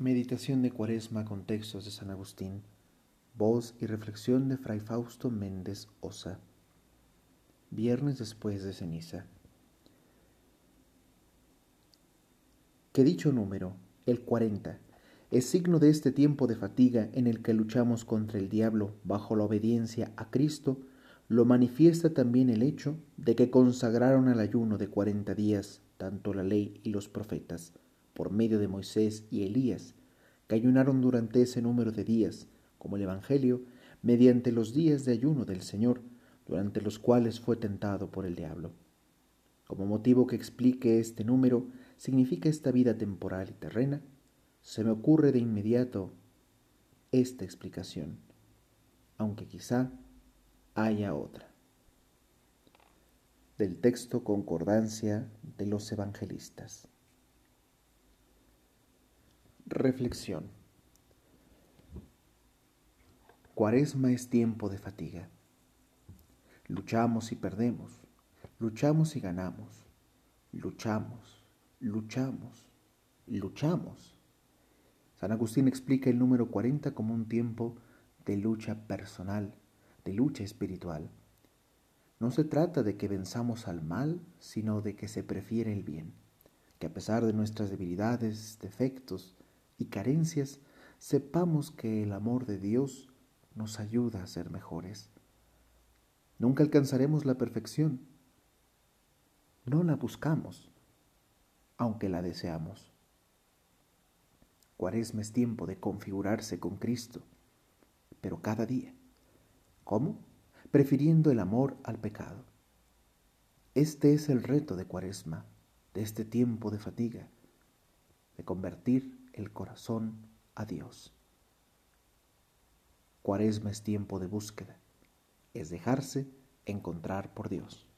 Meditación de Cuaresma con textos de San Agustín. Voz y reflexión de Fray Fausto Méndez Osa. Viernes después de ceniza. Que dicho número, el 40, es signo de este tiempo de fatiga en el que luchamos contra el diablo bajo la obediencia a Cristo, lo manifiesta también el hecho de que consagraron al ayuno de cuarenta días tanto la ley y los profetas por medio de Moisés y Elías, que ayunaron durante ese número de días, como el Evangelio, mediante los días de ayuno del Señor, durante los cuales fue tentado por el diablo. Como motivo que explique este número significa esta vida temporal y terrena, se me ocurre de inmediato esta explicación, aunque quizá haya otra. Del texto Concordancia de los Evangelistas. Reflexión. Cuaresma es tiempo de fatiga. Luchamos y perdemos, luchamos y ganamos, luchamos, luchamos, luchamos. San Agustín explica el número 40 como un tiempo de lucha personal, de lucha espiritual. No se trata de que venzamos al mal, sino de que se prefiere el bien, que a pesar de nuestras debilidades, defectos, y carencias, sepamos que el amor de Dios nos ayuda a ser mejores. Nunca alcanzaremos la perfección. No la buscamos, aunque la deseamos. Cuaresma es tiempo de configurarse con Cristo, pero cada día. ¿Cómo? Prefiriendo el amor al pecado. Este es el reto de Cuaresma, de este tiempo de fatiga, de convertir el corazón a Dios. Cuaresma es tiempo de búsqueda, es dejarse encontrar por Dios.